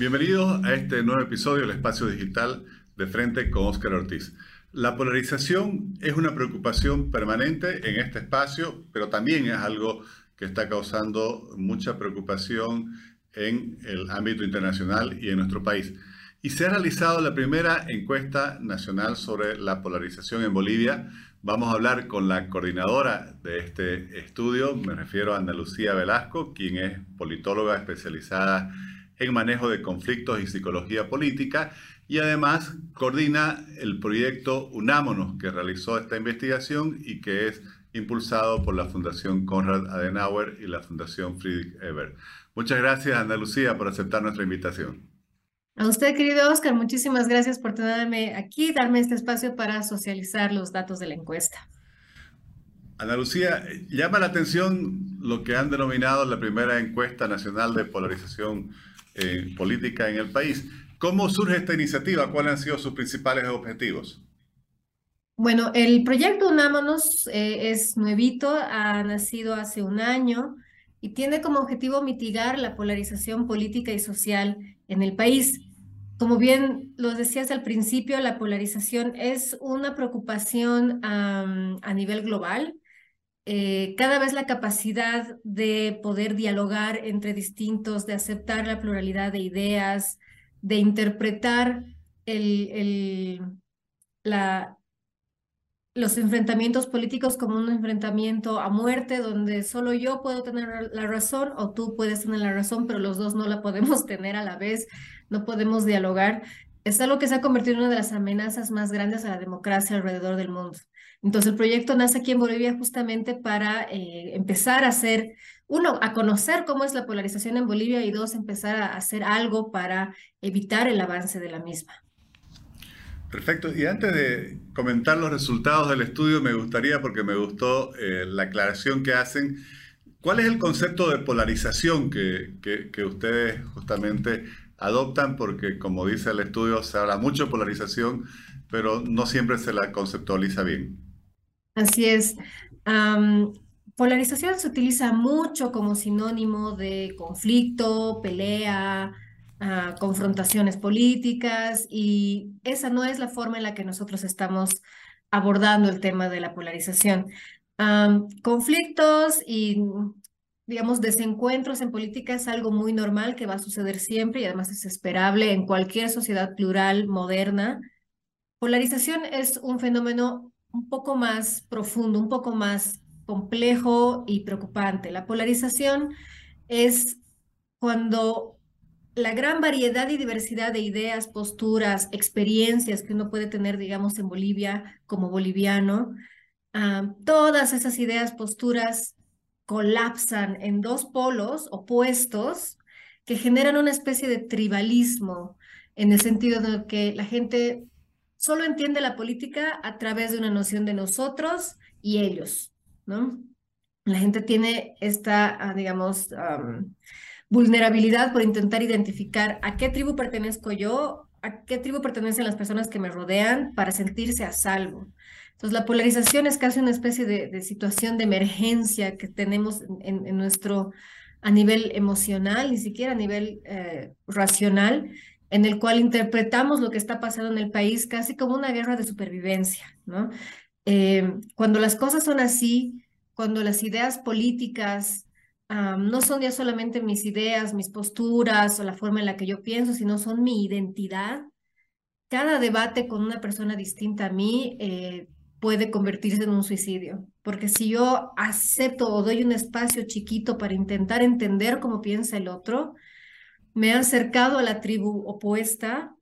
Bienvenidos a este nuevo episodio del Espacio Digital de Frente con Óscar Ortiz. La polarización es una preocupación permanente en este espacio, pero también es algo que está causando mucha preocupación en el ámbito internacional y en nuestro país. Y se ha realizado la primera encuesta nacional sobre la polarización en Bolivia. Vamos a hablar con la coordinadora de este estudio, me refiero a Andalucía Velasco, quien es politóloga especializada en manejo de conflictos y psicología política y además coordina el proyecto Unámonos que realizó esta investigación y que es impulsado por la Fundación Konrad Adenauer y la Fundación Friedrich Ebert. Muchas gracias, Andalucía, por aceptar nuestra invitación. A usted, querido Oscar, muchísimas gracias por tenerme aquí, darme este espacio para socializar los datos de la encuesta. Ana Lucía, llama la atención lo que han denominado la primera encuesta nacional de polarización política en el país. ¿Cómo surge esta iniciativa? ¿Cuáles han sido sus principales objetivos? Bueno, el proyecto Unámonos eh, es nuevito, ha nacido hace un año y tiene como objetivo mitigar la polarización política y social en el país. Como bien lo decías al principio, la polarización es una preocupación a nivel global. Eh, cada vez la capacidad de poder dialogar entre distintos, de aceptar la pluralidad de ideas, de interpretar el, los enfrentamientos políticos como un enfrentamiento a muerte donde solo yo puedo tener la razón o tú puedes tener la razón, pero los dos no la podemos tener a la vez, no podemos dialogar, es algo que se ha convertido en una de las amenazas más grandes a la democracia alrededor del mundo. Entonces el proyecto nace aquí en Bolivia justamente para eh, empezar a hacer, uno, a conocer cómo es la polarización en Bolivia y dos, empezar a hacer algo para evitar el avance de la misma. Perfecto. Y antes de comentar los resultados del estudio, me gustaría, porque me gustó eh, la aclaración que hacen, ¿cuál es el concepto de polarización que, que, ustedes justamente adoptan? Porque como dice el estudio, se habla mucho de polarización, pero no siempre se la conceptualiza bien. Así es. polarización se utiliza mucho como sinónimo de conflicto, pelea, confrontaciones políticas y esa no es la forma en la que nosotros estamos abordando el tema de la polarización. conflictos y, digamos, desencuentros en política es algo muy normal que va a suceder siempre y además es esperable en cualquier sociedad plural moderna. Polarización es un fenómeno un poco más profundo, un poco más complejo y preocupante. La polarización es cuando la gran variedad y diversidad de ideas, posturas, experiencias que uno puede tener, digamos, en Bolivia como boliviano, ah, todas esas ideas, posturas colapsan en dos polos opuestos que generan una especie de tribalismo en el sentido de que la gente solo entiende la política a través de una noción de nosotros y ellos, ¿no? La gente tiene esta, ah, digamos, vulnerabilidad por intentar identificar a qué tribu pertenezco yo, a qué tribu pertenecen las personas que me rodean para sentirse a salvo. Entonces, la polarización es casi una especie de, situación de emergencia que tenemos en, nuestro, a nivel emocional, ni siquiera a nivel eh, racional, en el cual interpretamos lo que está pasando en el país casi como una guerra de supervivencia, ¿no? Eh, cuando las cosas son así, cuando las ideas políticas no son ya solamente mis ideas, mis posturas o la forma en la que yo pienso, sino son mi identidad. Cada debate con una persona distinta a mí eh, puede convertirse en un suicidio, porque si yo acepto o doy un espacio chiquito para intentar entender cómo piensa el otro, me he acercado a la tribu opuesta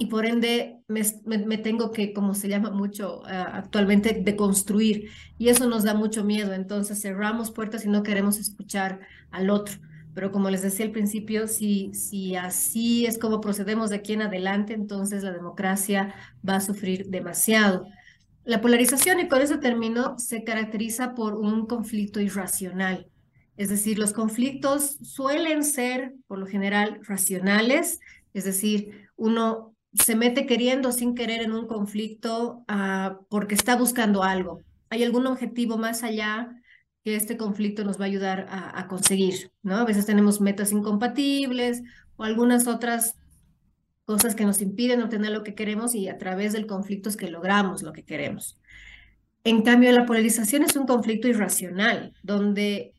y por ende me, tengo que, como se llama mucho uh, actualmente, deconstruir. Y eso nos da mucho miedo. Entonces cerramos puertas y no queremos escuchar al otro. Pero como les decía al principio, si, si así es como procedemos de aquí en adelante, entonces la democracia va a sufrir demasiado. La polarización, y con eso termino, se caracteriza por un conflicto irracional. Es decir, los conflictos suelen ser, por lo general, racionales, es decir, uno se mete queriendo sin querer en un conflicto ah, porque está buscando algo. ¿Hay algún objetivo más allá que este conflicto nos va a ayudar a, conseguir? ¿no? A veces tenemos metas incompatibles o algunas otras cosas que nos impiden obtener lo que queremos y a través del conflicto es que logramos lo que queremos. En cambio, la polarización es un conflicto irracional, donde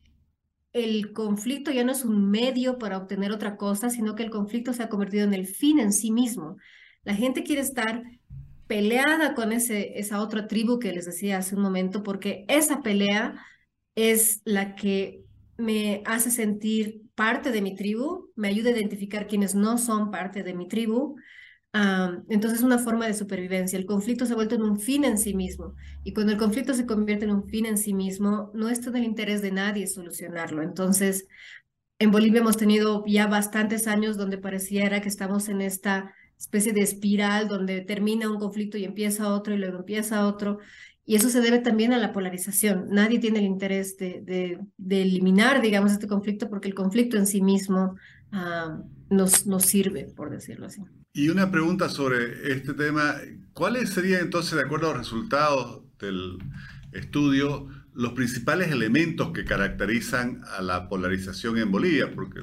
el conflicto ya no es un medio para obtener otra cosa, sino que el conflicto se ha convertido en el fin en sí mismo. La gente quiere estar peleada con ese, esa otra tribu que les decía hace un momento, porque esa pelea es la que me hace sentir parte de mi tribu, me ayuda a identificar quienes no son parte de mi tribu. Entonces es una forma de supervivencia. El conflicto se ha vuelto en un fin en sí mismo. Y cuando el conflicto se convierte en un fin en sí mismo, no está en el interés de nadie solucionarlo. Entonces, en Bolivia hemos tenido ya bastantes años donde pareciera que estamos en esta especie de espiral donde termina un conflicto y empieza otro y luego empieza otro. Y eso se debe también a la polarización. Nadie tiene el interés de, eliminar, digamos, este conflicto porque el conflicto en sí mismo ah, nos, nos sirve, por decirlo así. Y una pregunta sobre este tema. ¿Cuáles serían entonces, de acuerdo a los resultados del estudio, los principales elementos que caracterizan a la polarización en Bolivia? Porque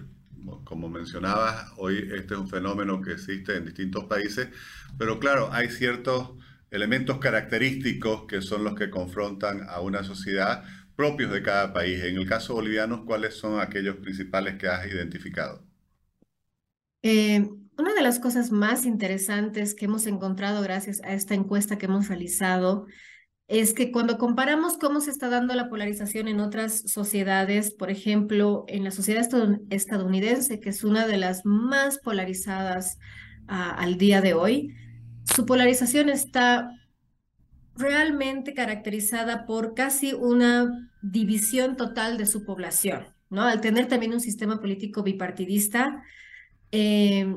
como mencionabas, hoy este es un fenómeno que existe en distintos países, pero claro, hay ciertos elementos característicos que son los que confrontan a una sociedad propios de cada país. En el caso boliviano, ¿cuáles son aquellos principales que has identificado? Eh, una de las cosas más interesantes que hemos encontrado gracias a esta encuesta que hemos realizado es que cuando comparamos cómo se está dando la polarización en otras sociedades, por ejemplo, en la sociedad estadounidense, que es una de las más polarizadas ah, al día de hoy, su polarización está realmente caracterizada por casi una división total de su población, ¿no? Al tener también un sistema político bipartidista, eh,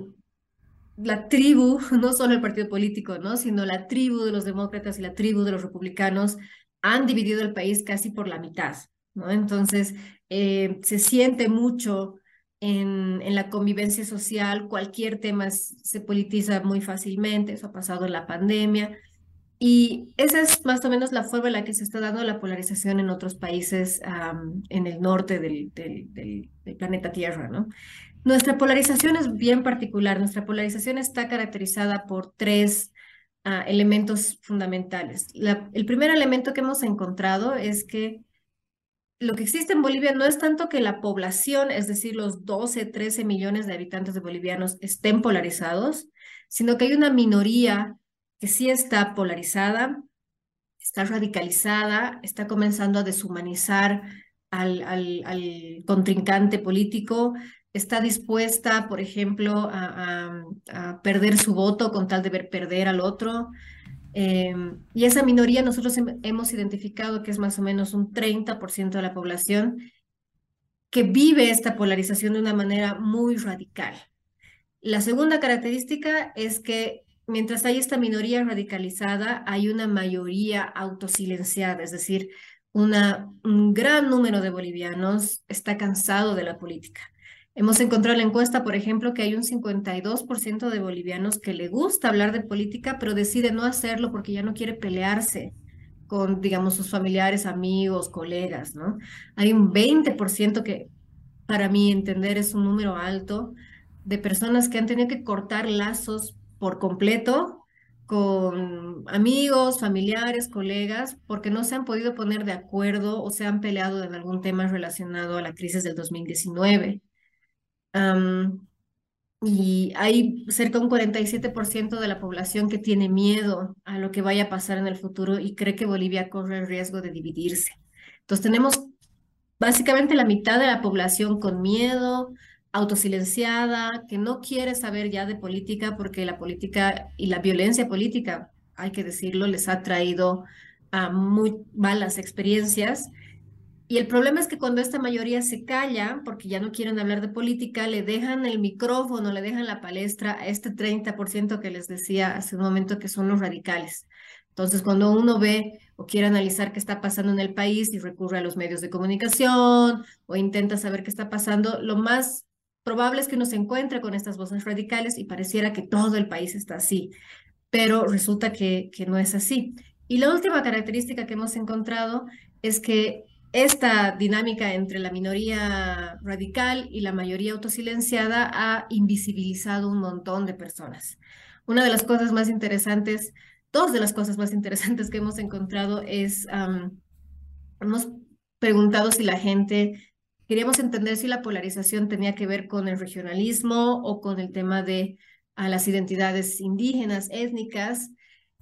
la tribu, no solo el partido político, ¿no? sino la tribu de los demócratas y la tribu de los republicanos han dividido el país casi por la mitad. ¿no? Entonces, eh, se siente mucho en, en, la convivencia social, cualquier tema se politiza muy fácilmente, eso ha pasado en la pandemia. Y esa es más o menos la forma en la que se está dando la polarización en otros países en el norte del, del, del, planeta Tierra, ¿no? Nuestra polarización es bien particular. Nuestra polarización está caracterizada por tres ah, elementos fundamentales. el primer elemento que hemos encontrado es que lo que existe en Bolivia no es tanto que la población, es decir, los 12, 13 millones de habitantes de bolivianos estén polarizados, sino que hay una minoría que sí está polarizada, está radicalizada, está comenzando a deshumanizar al, contrincante político, está dispuesta, por ejemplo, a, perder su voto con tal de ver perder al otro. Em, y esa minoría nosotros hemos identificado que es más o menos un 30% de la población que vive esta polarización de una manera muy radical. La segunda característica es que mientras hay esta minoría radicalizada, hay una mayoría autosilenciada, es decir, una, un gran número de bolivianos está cansado de la política Hemos encontrado en la encuesta, por ejemplo, que hay un 52% de bolivianos que le gusta hablar de política, pero decide no hacerlo porque ya no quiere pelearse con, digamos, sus familiares, amigos, colegas, ¿no? Hay un 20% que, para mí entender, es un número alto de personas que han tenido que cortar lazos por completo con amigos, familiares, colegas, porque no se han podido poner de acuerdo o se han peleado en algún tema relacionado a la crisis del 2019 y hay cerca de un 47% de la población que tiene miedo a lo que vaya a pasar en el futuro y cree que Bolivia corre el riesgo de dividirse. Entonces tenemos básicamente la mitad de la población con miedo, autosilenciada, que no quiere saber ya de política porque la política y la violencia política, hay que decirlo, les ha traído a muy malas experiencias y el problema es que cuando esta mayoría se calla, porque ya no quieren hablar de política, le dejan el micrófono, le dejan la palestra a este 30% que les decía hace un momento que son los radicales. Entonces, cuando uno ve o quiere analizar qué está pasando en el país y recurre a los medios de comunicación o intenta saber qué está pasando, lo más probable es que uno se encuentre con estas voces radicales y pareciera que todo el país está así, pero resulta que, que no es así. Y la última característica que hemos encontrado es que esta dinámica entre la minoría radical y la mayoría autosilenciada ha invisibilizado un montón de personas. Una de las cosas más interesantes, dos de las cosas más interesantes que hemos encontrado es, hemos preguntado si la gente, queríamos entender si la polarización tenía que ver con el regionalismo o con el tema de las identidades indígenas, étnicas,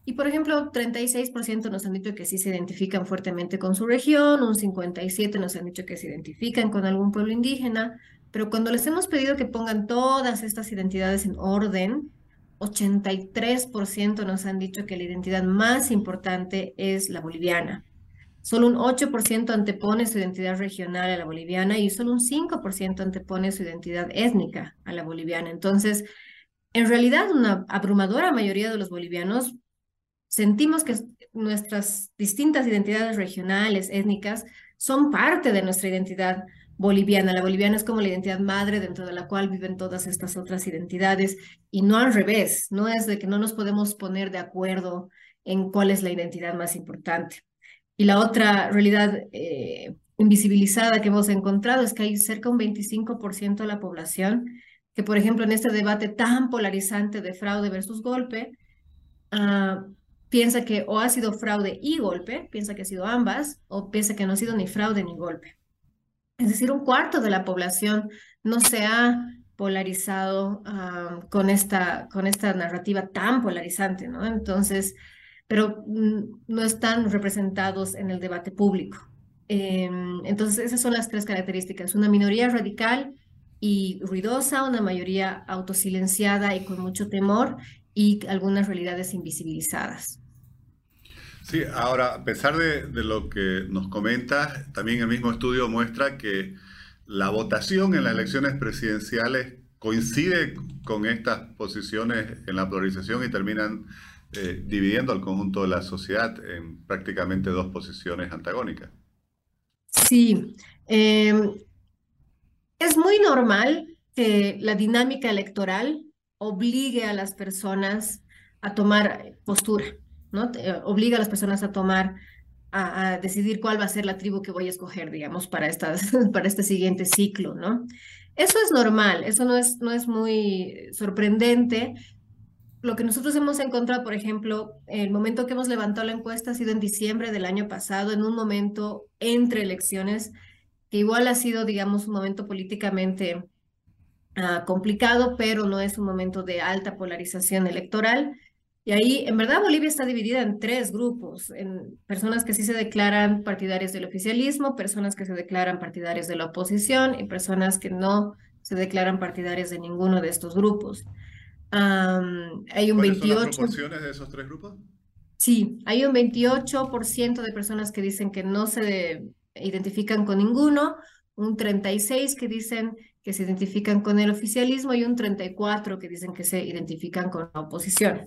y por ejemplo, 36% nos han dicho que sí se identifican fuertemente con su región, un 57% nos han dicho que se identifican con algún pueblo indígena, pero cuando les hemos pedido que pongan todas estas identidades en orden, 83% nos han dicho que la identidad más importante es la boliviana. Solo un 8% antepone su identidad regional a la boliviana y solo un 5% antepone su identidad étnica a la boliviana. Entonces, en realidad, una abrumadora mayoría de los bolivianos sentimos que nuestras distintas identidades regionales, étnicas, son parte de nuestra identidad boliviana. La boliviana es como la identidad madre dentro de la cual viven todas estas otras identidades y no al revés, no es de que no nos podemos poner de acuerdo en cuál es la identidad más importante. Y la otra realidad eh, invisibilizada que hemos encontrado es que hay cerca un 25% de la población que, por ejemplo, en este debate tan polarizante de fraude versus golpe, uh, piensa que o ha sido fraude y golpe, piensa que ha sido ambas, o piensa que no ha sido ni fraude ni golpe. Es decir, un cuarto de la población no se ha polarizado con, esta, con esta narrativa tan polarizante, ¿no? Entonces, pero mm, no están representados en el debate público. Em, entonces, esas son las tres características. Una minoría radical y ruidosa, una mayoría autosilenciada y con mucho temor, y algunas realidades invisibilizadas. Sí, ahora, a pesar de, lo que nos comenta, también el mismo estudio muestra que la votación en las elecciones presidenciales coincide con estas posiciones en la polarización y terminan eh, dividiendo al conjunto de la sociedad en prácticamente dos posiciones antagónicas. Sí, em, es muy normal que la dinámica electoral obligue a las personas a tomar postura, ¿no? Eh, obliga a las personas a tomar, a, decidir cuál va a ser la tribu que voy a escoger, digamos, para, estas, para este siguiente ciclo, ¿no? Eso es normal, eso no es, no es muy sorprendente. Lo que nosotros hemos encontrado, por ejemplo, el momento que hemos levantado la encuesta ha sido en diciembre del año pasado, en un momento entre elecciones, que igual ha sido, digamos, un momento políticamente Ah, complicado, pero no es un momento de alta polarización electoral. Y ahí, en verdad, Bolivia está dividida en tres grupos, en personas que sí se declaran partidarios del oficialismo, personas que se declaran partidarios de la oposición y personas que no se declaran partidarios de ninguno de estos grupos. hay un 28... Son las proporciones de esos tres grupos? Sí, hay un 28% de personas que dicen que no se identifican con ninguno, un 36% que dicen que se identifican con el oficialismo y un 34 que dicen que se identifican con la oposición.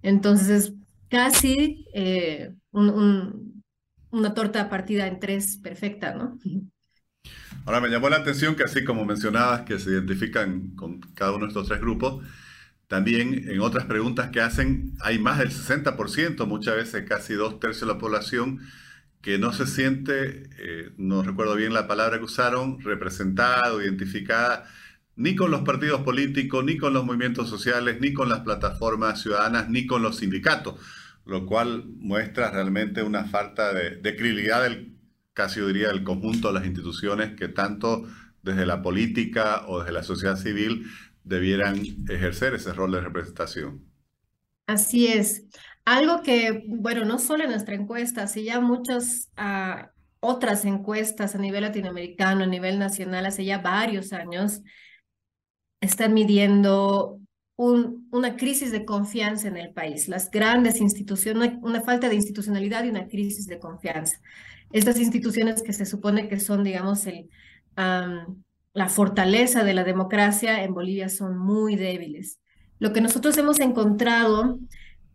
Entonces es casi eh, una torta partida en tres perfecta, ¿no? Ahora me llamó la atención que así como mencionabas que se identifican con cada uno de estos tres grupos, también en otras preguntas que hacen hay más del 60%, muchas veces casi dos tercios de la población que no se siente, eh, no recuerdo bien la palabra que usaron, representada o identificada ni con los partidos políticos, ni con los movimientos sociales, ni con las plataformas ciudadanas, ni con los sindicatos, lo cual muestra realmente una falta de, de del, casi diría, del conjunto de las instituciones que tanto desde la política o desde la sociedad civil debieran ejercer ese rol de representación. Así es. Algo que, bueno, no solo en nuestra encuesta, sino ya muchas ah, otras encuestas a nivel latinoamericano, a nivel nacional, hace ya varios años, están midiendo un, una crisis de confianza en el país. Las grandes instituciones, una, falta de institucionalidad y una crisis de confianza. Estas instituciones que se supone que son, digamos, el, la fortaleza de la democracia en Bolivia son muy débiles. Lo que nosotros hemos encontrado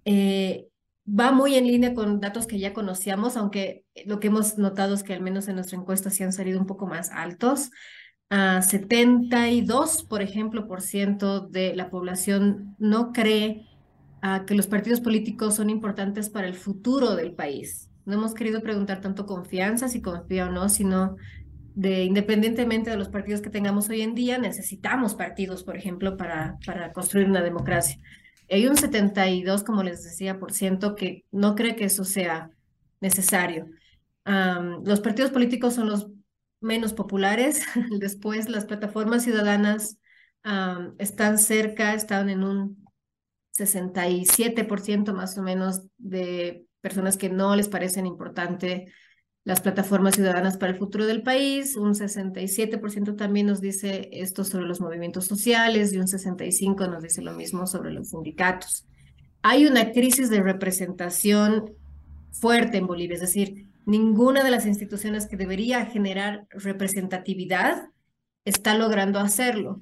eh, va muy en línea con datos que ya conocíamos, aunque lo que hemos notado es que al menos en nuestra encuesta sí han salido un poco más altos. Uh, 72, por ejemplo, por ciento de la población no cree que los partidos políticos son importantes para el futuro del país. No hemos querido preguntar tanto confianza, si confía o no, sino de independientemente de los partidos que tengamos hoy en día, necesitamos partidos, por ejemplo, para, para construir una democracia. Hay un 72, como les decía, por ciento que no cree que eso sea necesario. los partidos políticos son los menos populares. Después, las plataformas ciudadanas están cerca, están en un 67% más o menos de personas que no les parecen importante las plataformas ciudadanas para el futuro del país, un 67% también nos dice esto sobre los movimientos sociales y un 65% nos dice lo mismo sobre los sindicatos. Hay una crisis de representación fuerte en Bolivia, es decir, ninguna de las instituciones que debería generar representatividad está logrando hacerlo.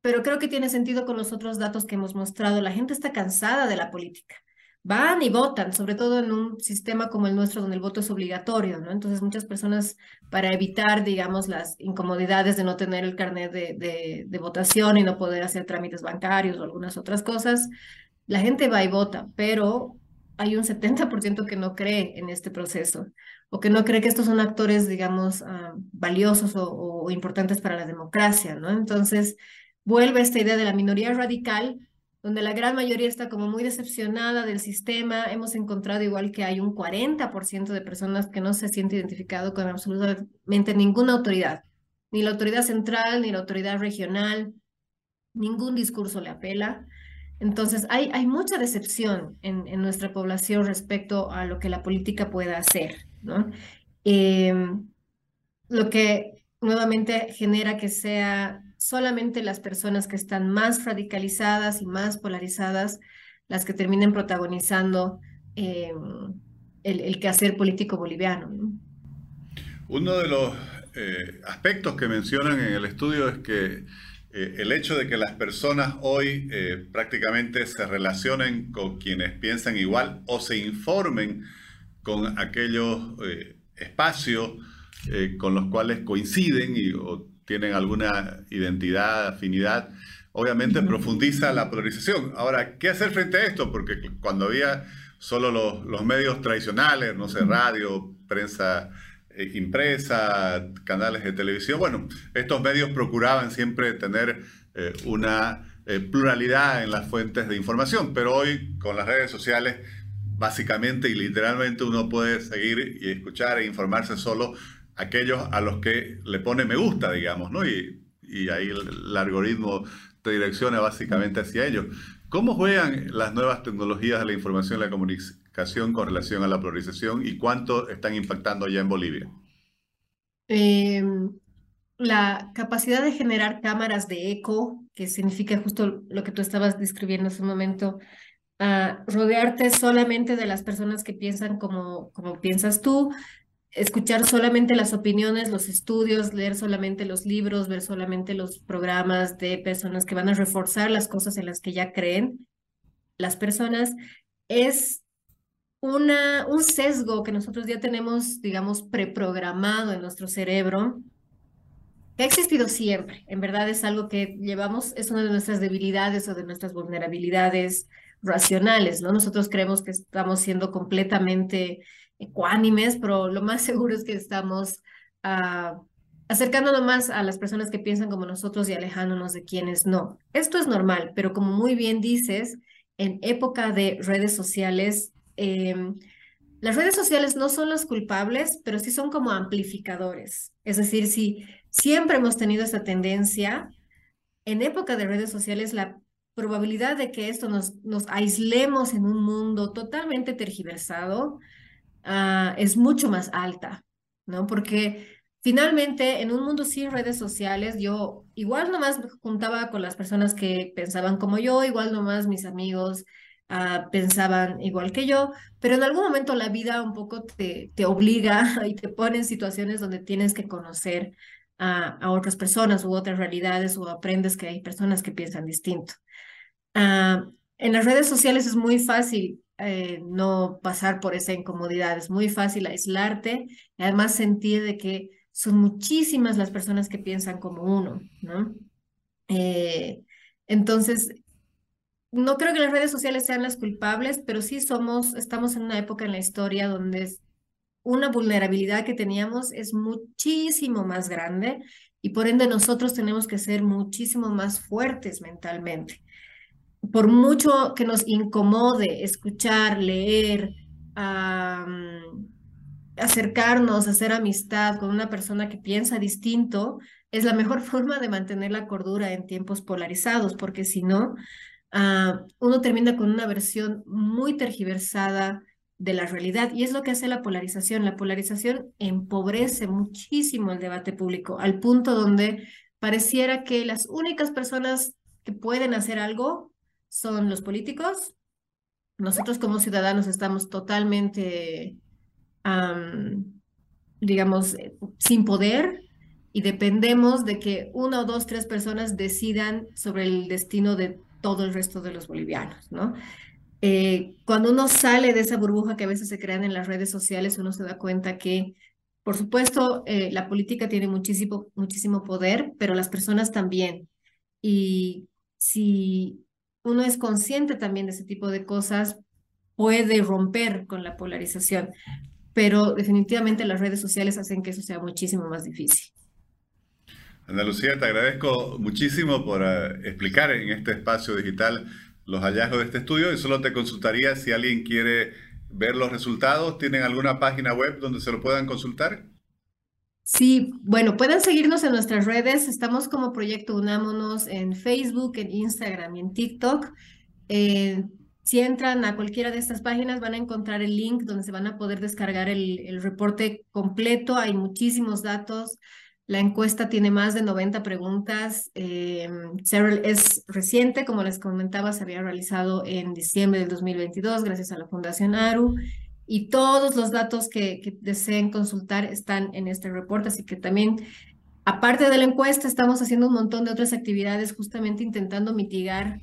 Pero creo que tiene sentido con los otros datos que hemos mostrado. La gente está cansada de la política van y votan, sobre todo en un sistema como el nuestro donde el voto es obligatorio, ¿no? Entonces muchas personas para evitar, digamos, las incomodidades de no tener el carnet de, de, votación y no poder hacer trámites bancarios o algunas otras cosas, la gente va y vota, pero hay un 70% que no cree en este proceso o que no cree que estos son actores, digamos, ah, valiosos o, o importantes para la democracia, ¿no? Entonces vuelve esta idea de la minoría radical donde la gran mayoría está como muy decepcionada del sistema. Hemos encontrado igual que hay un 40% de personas que no se siente identificado con absolutamente ninguna autoridad, ni la autoridad central, ni la autoridad regional, ningún discurso le apela. Entonces, hay, hay mucha decepción en, en nuestra población respecto a lo que la política pueda hacer, ¿no? Em, lo que nuevamente genera que sea solamente las personas que están más radicalizadas y más polarizadas las que terminen protagonizando eh, el, quehacer político boliviano. Uno de los eh, aspectos que mencionan en el estudio es que eh, el hecho de que las personas hoy prácticamente se relacionen con quienes piensan igual o se informen con aquellos espacios con los cuales coinciden y, tienen alguna identidad, afinidad, obviamente profundiza la polarización. Ahora, ¿qué hacer frente a esto? Porque cuando había solo los, los medios tradicionales, no sé, radio, prensa eh, impresa, canales de televisión, bueno, estos medios procuraban siempre tener eh, una eh, pluralidad en las fuentes de información, pero hoy con las redes sociales básicamente y literalmente uno puede seguir y escuchar e informarse solo aquellos a los que le pone me gusta, digamos, ¿no? Y, ahí el, algoritmo te direcciona básicamente hacia ellos. ¿Cómo juegan las nuevas tecnologías de la información y la comunicación con relación a la polarización y cuánto están impactando ya en Bolivia? Em, la capacidad de generar cámaras de eco, que significa justo lo que tú estabas describiendo hace un momento, rodearte solamente de las personas que piensan como, como piensas tú, escuchar solamente las opiniones, los estudios, leer solamente los libros, ver solamente los programas de personas que van a reforzar las cosas en las que ya creen las personas, es una, un sesgo que nosotros ya tenemos, digamos, preprogramado en nuestro cerebro, que ha existido siempre. En verdad es algo que llevamos, es una de nuestras debilidades o de nuestras vulnerabilidades racionales, ¿no? Nosotros creemos que estamos siendo completamente ecuánimes, pero lo más seguro es que estamos uh, acercándonos más a las personas que piensan como nosotros y alejándonos de quienes no. Esto es normal, pero como muy bien dices, en época de redes sociales, em, las redes sociales no son los culpables, pero sí son como amplificadores. Es decir, si siempre hemos tenido esta tendencia, en época de redes sociales la probabilidad de que esto nos, nos aislemos en un mundo totalmente tergiversado, Ah, es mucho más alta, ¿no? Porque finalmente en un mundo sin redes sociales, yo igual nomás me juntaba con las personas que pensaban como yo, igual nomás mis amigos ah, pensaban igual que yo, pero en algún momento la vida un poco te, te obliga y te pone en situaciones donde tienes que conocer a, a otras personas u otras realidades o aprendes que hay personas que piensan distinto. Ah, en las redes sociales es muy fácil eh, no pasar por esa incomodidad. Es muy fácil aislarte y además sentir de que son muchísimas las personas que piensan como uno, ¿no? Eh, entonces, no creo que las redes sociales sean las culpables, pero sí somos, estamos en una época en la historia donde una vulnerabilidad que teníamos es muchísimo más grande y por ende nosotros tenemos que ser muchísimo más fuertes mentalmente. Por mucho que nos incomode escuchar, leer, acercarnos, hacer amistad con una persona que piensa distinto, es la mejor forma de mantener la cordura en tiempos polarizados, porque si no, ah, uno termina con una versión muy tergiversada de la realidad. Y es lo que hace la polarización. La polarización empobrece muchísimo el debate público, al punto donde pareciera que las únicas personas que pueden hacer algo son los políticos. Nosotros como ciudadanos estamos totalmente, digamos, sin poder y dependemos de que una o dos, tres personas decidan sobre el destino de todo el resto de los bolivianos, ¿no? Eh, cuando uno sale de esa burbuja que a veces se crean en las redes sociales, uno se da cuenta que, por supuesto, eh, la política tiene muchísimo, muchísimo poder, pero las personas también. Y si uno es consciente también de ese tipo de cosas, puede romper con la polarización, pero definitivamente las redes sociales hacen que eso sea muchísimo más difícil. Ana Lucía, te agradezco muchísimo por eh, explicar en este espacio digital los hallazgos de este estudio y solo te consultaría si alguien quiere ver los resultados. ¿Tienen alguna página web donde se lo puedan consultar? Sí, bueno, pueden seguirnos en nuestras redes. Estamos como Proyecto Unámonos en Facebook, en Instagram y en TikTok. Eh, si entran a cualquiera de estas páginas van a encontrar el link donde se van a poder descargar el, reporte completo. Hay muchísimos datos la encuesta tiene más de 90 preguntas. Eh, es reciente, como les comentaba, se había realizado en diciembre del 2022 gracias a la Fundación ARU y todos los datos que, deseen consultar están en este reporte, así que también, aparte de la encuesta, estamos haciendo un montón de otras actividades justamente intentando mitigar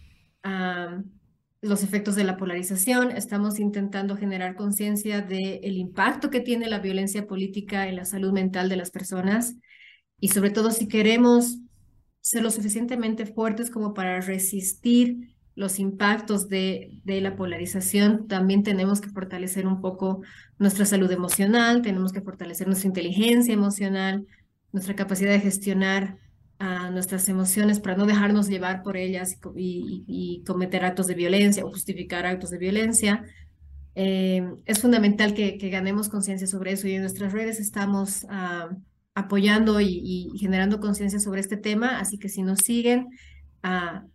los efectos de la polarización, estamos intentando generar conciencia del impacto que tiene la violencia política en la salud mental de las personas. Y sobre todo si queremos ser lo suficientemente fuertes como para resistir los impactos de, de, la polarización, también tenemos que fortalecer un poco nuestra salud emocional, tenemos que fortalecer nuestra inteligencia emocional, nuestra capacidad de gestionar a nuestras emociones para no dejarnos llevar por ellas y, cometer actos de violencia o justificar actos de violencia. Eh, es fundamental que, ganemos conciencia sobre eso y en nuestras redes estamos... Uh, apoyando y, generando conciencia sobre este tema, así que si nos siguen, ah,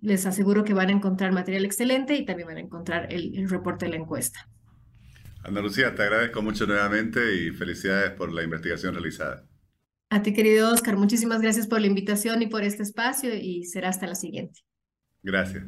les aseguro que van a encontrar material excelente y también van a encontrar el, reporte de la encuesta. Ana Lucía, te agradezco mucho nuevamente y felicidades por la investigación realizada. A ti, querido Oscar, muchísimas gracias por la invitación y por este espacio y será hasta la siguiente. Gracias.